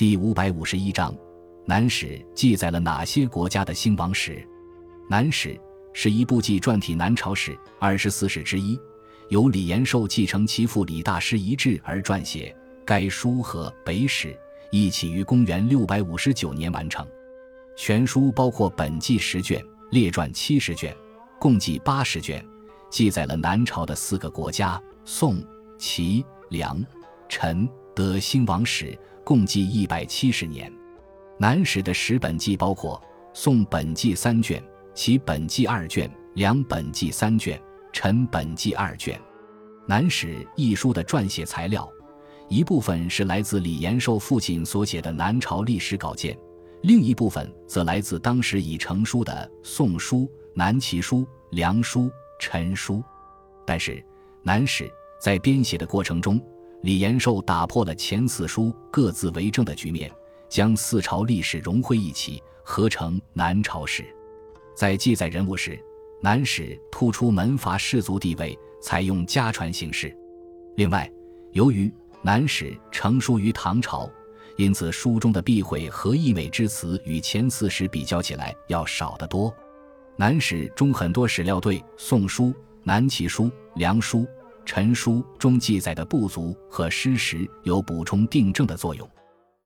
第五百五十一章，《南史》记载了哪些国家的兴亡史？《南史》是一部纪传体南朝史二十四史之一，由李延寿继承其父李大师遗志而撰写。该书和《北史》一起于公元六百五十九年完成。全书包括本纪十卷、列传七十卷，共计八十卷，记载了南朝的四个国家宋、齐、梁、陈、德兴亡史，共计一百七十年。南史的十本纪包括宋本纪三卷、齐本纪二卷、梁本纪三卷、陈本纪二卷。南史一书的撰写材料。一部分是来自李延寿父亲所写的南朝历史稿件，另一部分则来自当时已成书的《宋书》《南齐书》《梁书》《陈书》。但是，《南史》在编写的过程中，李延寿打破了前四书各自为政的局面，将四朝历史融汇一起，合成南朝史。在记载人物时，《南史》突出门阀士族地位，采用家传形式。另外，由于南史成书于唐朝，因此书中的避讳和溢美之词与前四史比较起来要少得多。南史中很多史料对《宋书》《南齐书》《梁书》《陈书》中记载的不足和失实有补充订正的作用。